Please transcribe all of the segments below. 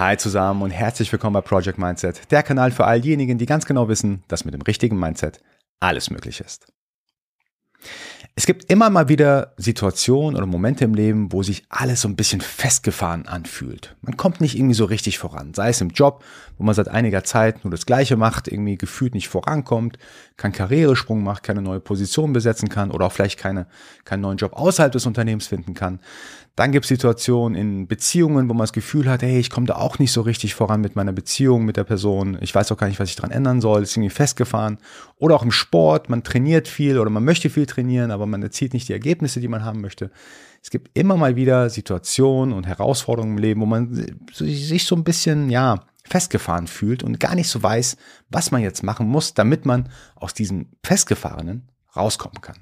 Hi zusammen und herzlich willkommen bei Project Mindset, der Kanal für all diejenigen, die ganz genau wissen, dass mit dem richtigen Mindset alles möglich ist. Es gibt immer mal wieder Situationen oder Momente im Leben, wo sich alles so ein bisschen festgefahren anfühlt. Man kommt nicht irgendwie so richtig voran. Sei es im Job, wo man seit einiger Zeit nur das Gleiche macht, irgendwie gefühlt nicht vorankommt, keinen Karrieresprung macht, keine neue Position besetzen kann oder auch vielleicht keine, keinen neuen Job außerhalb des Unternehmens finden kann. Dann gibt es Situationen in Beziehungen, wo man das Gefühl hat, hey, ich komme da auch nicht so richtig voran mit meiner Beziehung mit der Person. Ich weiß auch gar nicht, was ich dran ändern soll. Ist irgendwie festgefahren. Oder auch im Sport, man trainiert viel oder man möchte viel trainieren, aber man erzielt nicht die Ergebnisse, die man haben möchte. Es gibt immer mal wieder Situationen und Herausforderungen im Leben, wo man sich so ein bisschen, ja, festgefahren fühlt und gar nicht so weiß, was man jetzt machen muss, damit man aus diesem Festgefahrenen rauskommen kann.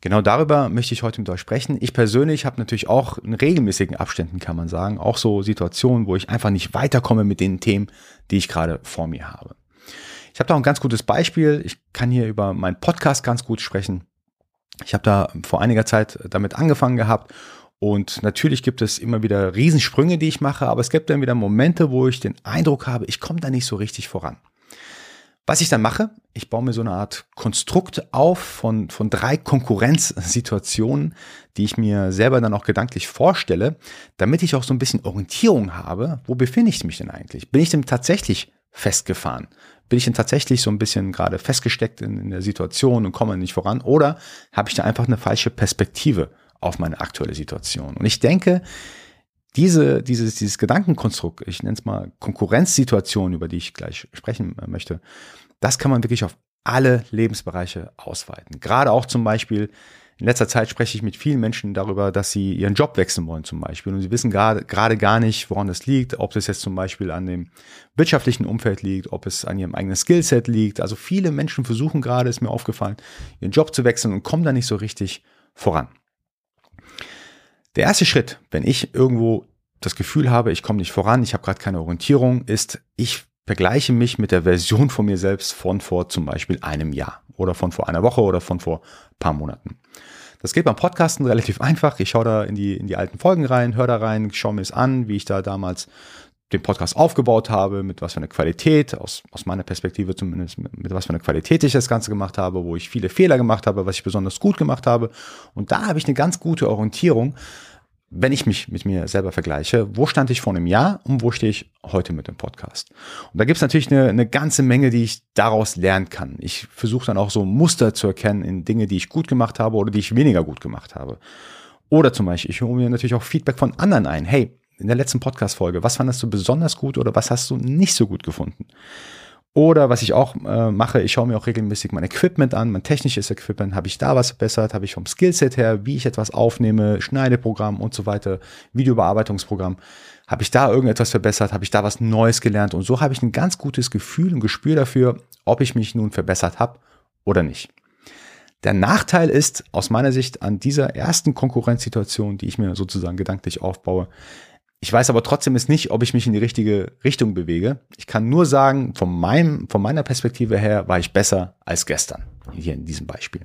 Genau darüber möchte ich heute mit euch sprechen. Ich persönlich habe natürlich auch in regelmäßigen Abständen, kann man sagen, auch so Situationen, wo ich einfach nicht weiterkomme mit den Themen, die ich gerade vor mir habe. Ich habe da auch ein ganz gutes Beispiel. Ich kann hier über meinen Podcast ganz gut sprechen. Ich habe da vor einiger Zeit damit angefangen gehabt und natürlich gibt es immer wieder Riesensprünge, die ich mache, aber es gibt dann wieder Momente, wo ich den Eindruck habe, ich komme da nicht so richtig voran. Was ich dann mache, ich baue mir so eine Art Konstrukt auf von, von drei Konkurrenzsituationen, die ich mir selber dann auch gedanklich vorstelle, damit ich auch so ein bisschen Orientierung habe, wo befinde ich mich denn eigentlich? Bin ich denn tatsächlich festgefahren? Bin ich denn tatsächlich so ein bisschen gerade festgesteckt in, in der Situation und komme nicht voran? Oder habe ich da einfach eine falsche Perspektive auf meine aktuelle Situation? Und ich denke, diese, dieses, dieses Gedankenkonstrukt, ich nenne es mal Konkurrenzsituation, über die ich gleich sprechen äh, möchte, das kann man wirklich auf alle Lebensbereiche ausweiten. Gerade auch zum Beispiel, in letzter Zeit spreche ich mit vielen Menschen darüber, dass sie ihren Job wechseln wollen zum Beispiel. Und sie wissen gerade, gar nicht, woran das liegt, ob das jetzt zum Beispiel an dem wirtschaftlichen Umfeld liegt, ob es an ihrem eigenen Skillset liegt. Also viele Menschen versuchen gerade, ist mir aufgefallen, ihren Job zu wechseln und kommen da nicht so richtig voran. Der erste Schritt, wenn ich irgendwo das Gefühl habe, ich komme nicht voran, ich habe gerade keine Orientierung, ist, ich vergleiche mich mit der Version von mir selbst von vor zum Beispiel einem Jahr oder von vor einer Woche oder von vor paar Monaten. Das geht beim Podcasten relativ einfach. Ich schaue da in die, in die alten Folgen rein, höre da rein, schaue mir es an, wie ich da damals den Podcast aufgebaut habe, mit was für einer Qualität, aus, aus meiner Perspektive zumindest, mit, mit was für einer Qualität ich das Ganze gemacht habe, wo ich viele Fehler gemacht habe, was ich besonders gut gemacht habe. Und da habe ich eine ganz gute Orientierung, wenn ich mich mit mir selber vergleiche, wo stand ich vor einem Jahr und wo stehe ich heute mit dem Podcast? Und da gibt es natürlich eine, eine ganze Menge, die ich daraus lernen kann. Ich versuche dann auch so Muster zu erkennen in Dinge, die ich gut gemacht habe oder die ich weniger gut gemacht habe. Oder zum Beispiel, ich hole mir natürlich auch Feedback von anderen ein. Hey, in der letzten Podcast-Folge, was fandest du besonders gut oder was hast du nicht so gut gefunden? Oder was ich auch äh, mache, ich schaue mir auch regelmäßig mein Equipment an, mein technisches Equipment. Habe ich da was verbessert? Habe ich vom Skillset her, wie ich etwas aufnehme, Schneideprogramm und so weiter, Videobearbeitungsprogramm. Habe ich da irgendetwas verbessert? Habe ich da was Neues gelernt? Und so habe ich ein ganz gutes Gefühl und Gespür dafür, ob ich mich nun verbessert habe oder nicht. Der Nachteil ist aus meiner Sicht an dieser ersten Konkurrenzsituation, die ich mir sozusagen gedanklich aufbaue, ich weiß aber trotzdem jetzt nicht, ob ich mich in die richtige Richtung bewege. Ich kann nur sagen, von, meinem, von meiner Perspektive her war ich besser als gestern. Hier in diesem Beispiel.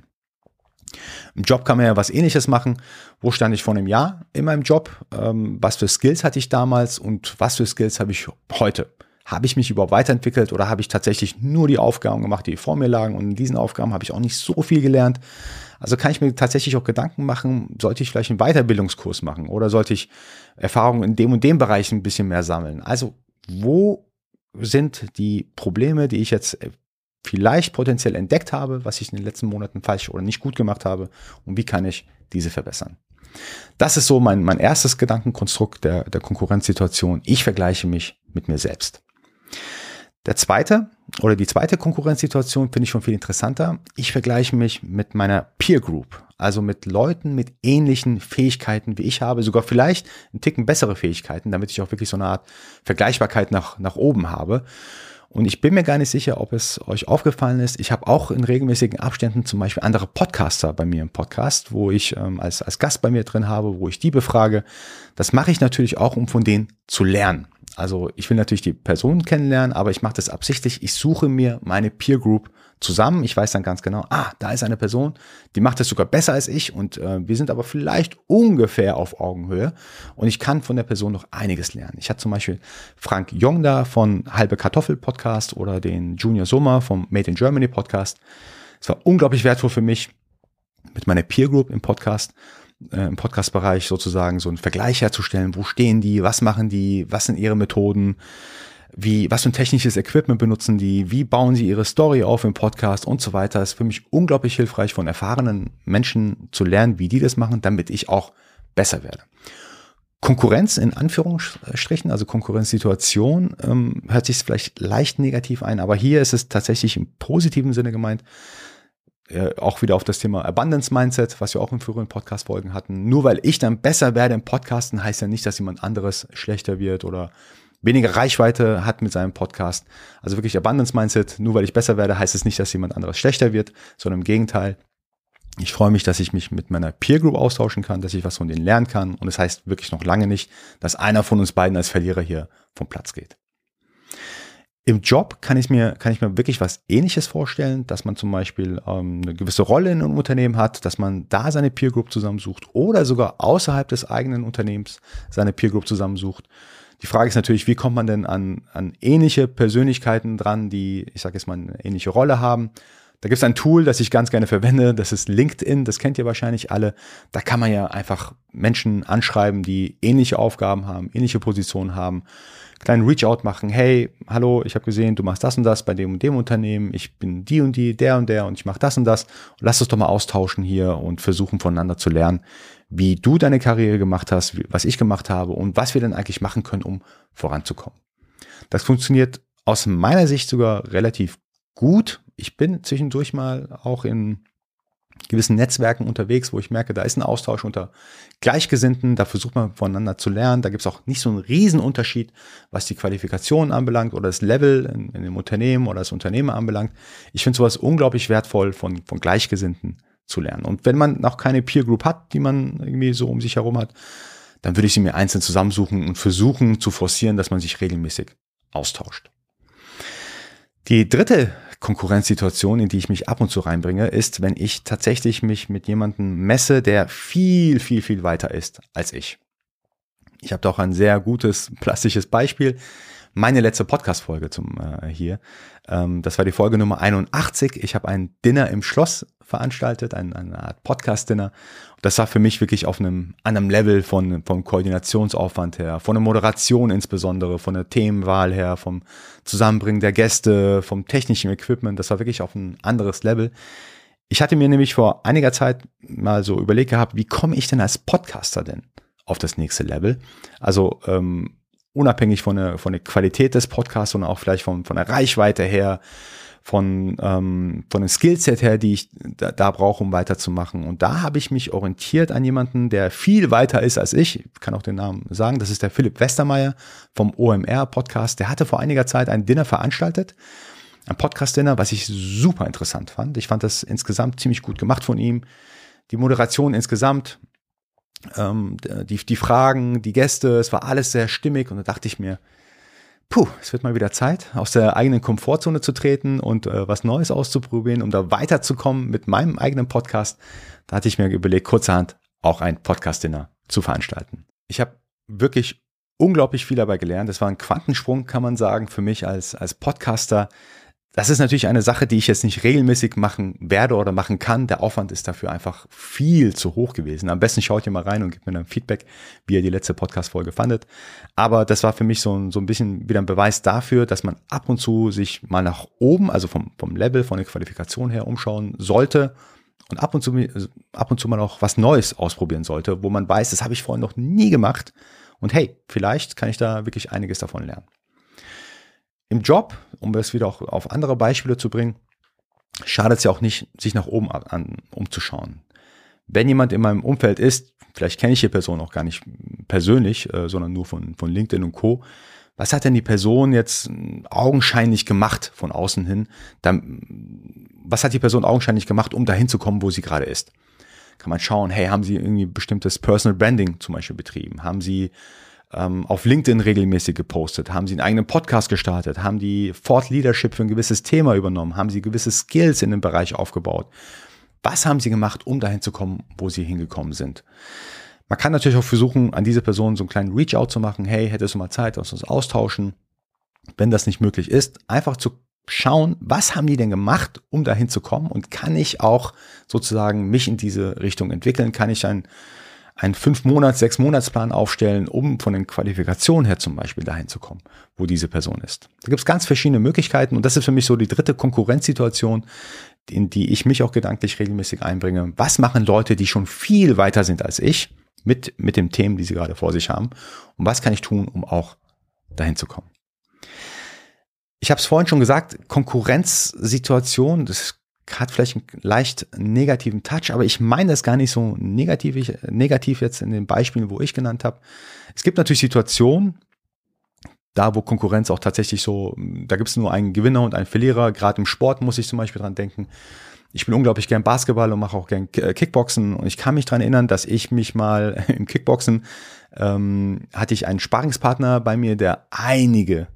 Im Job kann man ja was ähnliches machen. Wo stand ich vor einem Jahr in meinem Job? Ähm, was für Skills hatte ich damals und was für Skills habe ich heute? Habe ich mich überhaupt weiterentwickelt oder habe ich tatsächlich nur die Aufgaben gemacht, die vor mir lagen? Und in diesen Aufgaben habe ich auch nicht so viel gelernt. Also kann ich mir tatsächlich auch Gedanken machen, sollte ich vielleicht einen Weiterbildungskurs machen oder sollte ich Erfahrungen in dem und dem Bereich ein bisschen mehr sammeln? Also wo sind die Probleme, die ich jetzt vielleicht potenziell entdeckt habe, was ich in den letzten Monaten falsch oder nicht gut gemacht habe und wie kann ich diese verbessern? Das ist so mein, mein erstes Gedankenkonstrukt der, der Konkurrenzsituation. Ich vergleiche mich mit mir selbst. Der zweite oder die zweite Konkurrenzsituation finde ich schon viel interessanter. Ich vergleiche mich mit meiner Peer Group, also mit Leuten mit ähnlichen Fähigkeiten wie ich habe, sogar vielleicht ein Ticken bessere Fähigkeiten, damit ich auch wirklich so eine Art Vergleichbarkeit nach, nach oben habe. Und ich bin mir gar nicht sicher, ob es euch aufgefallen ist. Ich habe auch in regelmäßigen Abständen zum Beispiel andere Podcaster bei mir im Podcast, wo ich ähm, als, als Gast bei mir drin habe, wo ich die befrage. Das mache ich natürlich auch, um von denen zu lernen. Also ich will natürlich die Personen kennenlernen, aber ich mache das absichtlich. Ich suche mir meine Peer Group zusammen. Ich weiß dann ganz genau, ah, da ist eine Person, die macht das sogar besser als ich und äh, wir sind aber vielleicht ungefähr auf Augenhöhe und ich kann von der Person noch einiges lernen. Ich hatte zum Beispiel Frank Jong da von Halbe Kartoffel Podcast oder den Junior Sommer vom Made in Germany Podcast. Es war unglaublich wertvoll für mich mit meiner Peer Group im Podcast äh, im Podcast-Bereich sozusagen so einen Vergleich herzustellen. Wo stehen die? Was machen die? Was sind ihre Methoden? Wie, was für ein technisches Equipment benutzen die? Wie bauen sie ihre Story auf im Podcast und so weiter? Ist für mich unglaublich hilfreich, von erfahrenen Menschen zu lernen, wie die das machen, damit ich auch besser werde. Konkurrenz in Anführungsstrichen, also Konkurrenzsituation, ähm, hört sich vielleicht leicht negativ ein, aber hier ist es tatsächlich im positiven Sinne gemeint äh, auch wieder auf das Thema Abundance Mindset, was wir auch in früheren Podcast-Folgen hatten. Nur weil ich dann besser werde im Podcasten, heißt ja nicht, dass jemand anderes schlechter wird oder weniger Reichweite hat mit seinem Podcast. Also wirklich Abundance Mindset. Nur weil ich besser werde, heißt es nicht, dass jemand anderes schlechter wird, sondern im Gegenteil. Ich freue mich, dass ich mich mit meiner Peer Group austauschen kann, dass ich was von denen lernen kann. Und es das heißt wirklich noch lange nicht, dass einer von uns beiden als Verlierer hier vom Platz geht. Im Job kann ich mir, kann ich mir wirklich was ähnliches vorstellen, dass man zum Beispiel ähm, eine gewisse Rolle in einem Unternehmen hat, dass man da seine Peer Group zusammensucht oder sogar außerhalb des eigenen Unternehmens seine Peer Group zusammensucht. Die Frage ist natürlich, wie kommt man denn an, an ähnliche Persönlichkeiten dran, die, ich sage jetzt mal, eine ähnliche Rolle haben. Da gibt es ein Tool, das ich ganz gerne verwende, das ist LinkedIn, das kennt ihr wahrscheinlich alle. Da kann man ja einfach Menschen anschreiben, die ähnliche Aufgaben haben, ähnliche Positionen haben kleinen Reach-out machen, hey, hallo, ich habe gesehen, du machst das und das bei dem und dem Unternehmen, ich bin die und die, der und der und ich mache das und das. Lass uns doch mal austauschen hier und versuchen voneinander zu lernen, wie du deine Karriere gemacht hast, was ich gemacht habe und was wir denn eigentlich machen können, um voranzukommen. Das funktioniert aus meiner Sicht sogar relativ gut. Ich bin zwischendurch mal auch in gewissen Netzwerken unterwegs, wo ich merke, da ist ein Austausch unter Gleichgesinnten, da versucht man voneinander zu lernen. Da gibt es auch nicht so einen Riesenunterschied, was die Qualifikationen anbelangt oder das Level in, in dem Unternehmen oder das Unternehmen anbelangt. Ich finde sowas unglaublich wertvoll, von, von Gleichgesinnten zu lernen. Und wenn man noch keine Peer Group hat, die man irgendwie so um sich herum hat, dann würde ich sie mir einzeln zusammensuchen und versuchen zu forcieren, dass man sich regelmäßig austauscht. Die dritte Konkurrenzsituation, in die ich mich ab und zu reinbringe, ist, wenn ich tatsächlich mich mit jemandem messe, der viel, viel, viel weiter ist als ich. Ich habe da auch ein sehr gutes plastisches Beispiel meine letzte Podcast-Folge zum äh, hier. Ähm, das war die Folge Nummer 81. Ich habe ein Dinner im Schloss veranstaltet, ein, eine Art Podcast-Dinner. Das war für mich wirklich auf einem anderen Level von, vom Koordinationsaufwand her, von der Moderation insbesondere, von der Themenwahl her, vom Zusammenbringen der Gäste, vom technischen Equipment. Das war wirklich auf ein anderes Level. Ich hatte mir nämlich vor einiger Zeit mal so überlegt gehabt, wie komme ich denn als Podcaster denn auf das nächste Level? Also ähm, unabhängig von der, von der Qualität des Podcasts, sondern auch vielleicht von, von der Reichweite her, von, ähm, von dem Skillset her, die ich da, da brauche, um weiterzumachen. Und da habe ich mich orientiert an jemanden, der viel weiter ist als ich. Ich kann auch den Namen sagen. Das ist der Philipp Westermeier vom OMR Podcast. Der hatte vor einiger Zeit ein Dinner veranstaltet. Ein Podcast-Dinner, was ich super interessant fand. Ich fand das insgesamt ziemlich gut gemacht von ihm. Die Moderation insgesamt die, die Fragen, die Gäste, es war alles sehr stimmig und da dachte ich mir, puh, es wird mal wieder Zeit, aus der eigenen Komfortzone zu treten und äh, was Neues auszuprobieren, um da weiterzukommen mit meinem eigenen Podcast. Da hatte ich mir überlegt, kurzerhand auch ein Podcast-Dinner zu veranstalten. Ich habe wirklich unglaublich viel dabei gelernt. Das war ein Quantensprung, kann man sagen, für mich als, als Podcaster. Das ist natürlich eine Sache, die ich jetzt nicht regelmäßig machen werde oder machen kann. Der Aufwand ist dafür einfach viel zu hoch gewesen. Am besten schaut ihr mal rein und gebt mir dann Feedback, wie ihr die letzte Podcast-Folge fandet. Aber das war für mich so, ein, so ein bisschen wieder ein Beweis dafür, dass man ab und zu sich mal nach oben, also vom, vom Level, von der Qualifikation her umschauen sollte und ab und zu, ab und zu mal auch was Neues ausprobieren sollte, wo man weiß, das habe ich vorhin noch nie gemacht. Und hey, vielleicht kann ich da wirklich einiges davon lernen. Im Job, um es wieder auch auf andere Beispiele zu bringen, schadet es ja auch nicht, sich nach oben an, umzuschauen. Wenn jemand in meinem Umfeld ist, vielleicht kenne ich die Person auch gar nicht persönlich, äh, sondern nur von, von LinkedIn und Co. Was hat denn die Person jetzt augenscheinlich gemacht von außen hin? Dann, was hat die Person augenscheinlich gemacht, um dahin zu kommen, wo sie gerade ist? Kann man schauen, hey, haben sie irgendwie bestimmtes Personal Branding zum Beispiel betrieben? Haben sie ähm, auf LinkedIn regelmäßig gepostet? Haben sie einen eigenen Podcast gestartet? Haben die Fort Leadership für ein gewisses Thema übernommen? Haben sie gewisse Skills in dem Bereich aufgebaut? Was haben sie gemacht, um dahin zu kommen, wo sie hingekommen sind? Man kann natürlich auch versuchen, an diese Person so einen kleinen Reach-out zu machen. Hey, hättest du mal Zeit, wir uns austauschen? Wenn das nicht möglich ist, einfach zu schauen, was haben die denn gemacht, um dahin zu kommen? Und kann ich auch sozusagen mich in diese Richtung entwickeln? Kann ich ein einen fünf Monats, sechs Monatsplan aufstellen, um von den Qualifikationen her zum Beispiel dahin zu kommen, wo diese Person ist. Da gibt es ganz verschiedene Möglichkeiten und das ist für mich so die dritte Konkurrenzsituation, in die ich mich auch gedanklich regelmäßig einbringe. Was machen Leute, die schon viel weiter sind als ich mit, mit den Themen, die sie gerade vor sich haben? Und was kann ich tun, um auch dahin zu kommen? Ich habe es vorhin schon gesagt, Konkurrenzsituation, das hat vielleicht einen leicht negativen Touch, aber ich meine das gar nicht so negativ, negativ jetzt in den Beispielen, wo ich genannt habe. Es gibt natürlich Situationen, da wo Konkurrenz auch tatsächlich so, da gibt es nur einen Gewinner und einen Verlierer. Gerade im Sport muss ich zum Beispiel dran denken. Ich spiele unglaublich gern Basketball und mache auch gern Kickboxen. Und ich kann mich dran erinnern, dass ich mich mal im Kickboxen ähm, hatte ich einen Sparingspartner bei mir, der einige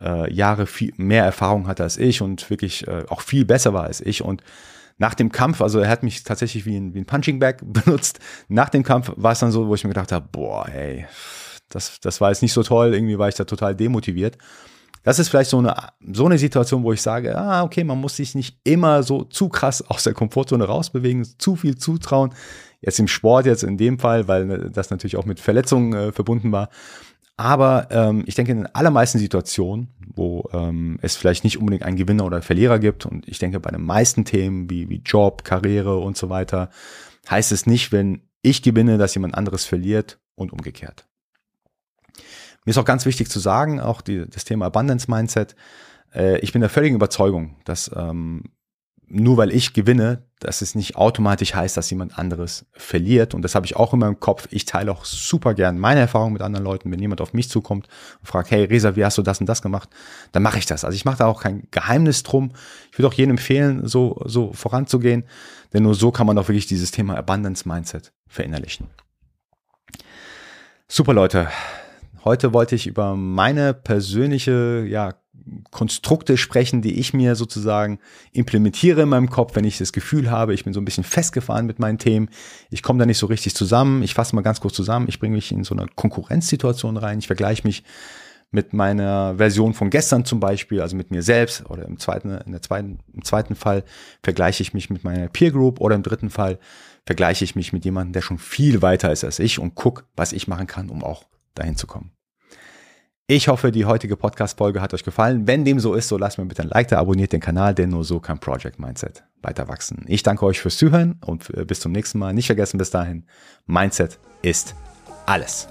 äh, Jahre viel mehr Erfahrung hatte als ich und wirklich äh, auch viel besser war als ich. Und nach dem Kampf, also er hat mich tatsächlich wie ein, wie ein Punching Bag benutzt. Nach dem Kampf war es dann so, wo ich mir gedacht habe, boah, ey, das, das war jetzt nicht so toll, irgendwie war ich da total demotiviert. Das ist vielleicht so eine, so eine Situation, wo ich sage, ah, okay, man muss sich nicht immer so zu krass aus der Komfortzone rausbewegen, zu viel zutrauen. Jetzt im Sport, jetzt in dem Fall, weil das natürlich auch mit Verletzungen äh, verbunden war. Aber ähm, ich denke, in den allermeisten Situationen, wo ähm, es vielleicht nicht unbedingt einen Gewinner oder Verlierer gibt, und ich denke, bei den meisten Themen wie, wie Job, Karriere und so weiter, heißt es nicht, wenn ich gewinne, dass jemand anderes verliert und umgekehrt. Mir ist auch ganz wichtig zu sagen, auch die, das Thema Abundance Mindset. Äh, ich bin der völligen Überzeugung, dass ähm, nur weil ich gewinne, dass es nicht automatisch heißt, dass jemand anderes verliert. Und das habe ich auch immer im Kopf. Ich teile auch super gern meine Erfahrungen mit anderen Leuten. Wenn jemand auf mich zukommt und fragt, hey Resa, wie hast du das und das gemacht? Dann mache ich das. Also ich mache da auch kein Geheimnis drum. Ich würde auch jedem empfehlen, so, so voranzugehen. Denn nur so kann man auch wirklich dieses Thema Abundance Mindset verinnerlichen. Super Leute. Heute wollte ich über meine persönliche ja, Konstrukte sprechen, die ich mir sozusagen implementiere in meinem Kopf, wenn ich das Gefühl habe, ich bin so ein bisschen festgefahren mit meinen Themen, ich komme da nicht so richtig zusammen. Ich fasse mal ganz kurz zusammen, ich bringe mich in so eine Konkurrenzsituation rein, ich vergleiche mich mit meiner Version von gestern zum Beispiel, also mit mir selbst oder im zweiten, in der zweiten, im zweiten Fall vergleiche ich mich mit meiner Peer Group oder im dritten Fall vergleiche ich mich mit jemandem, der schon viel weiter ist als ich und guck, was ich machen kann, um auch dahin zu kommen. Ich hoffe, die heutige Podcast-Folge hat euch gefallen. Wenn dem so ist, so lasst mir bitte ein Like da, abonniert den Kanal, denn nur so kann Project Mindset weiter wachsen. Ich danke euch fürs Zuhören und bis zum nächsten Mal. Nicht vergessen bis dahin, Mindset ist alles.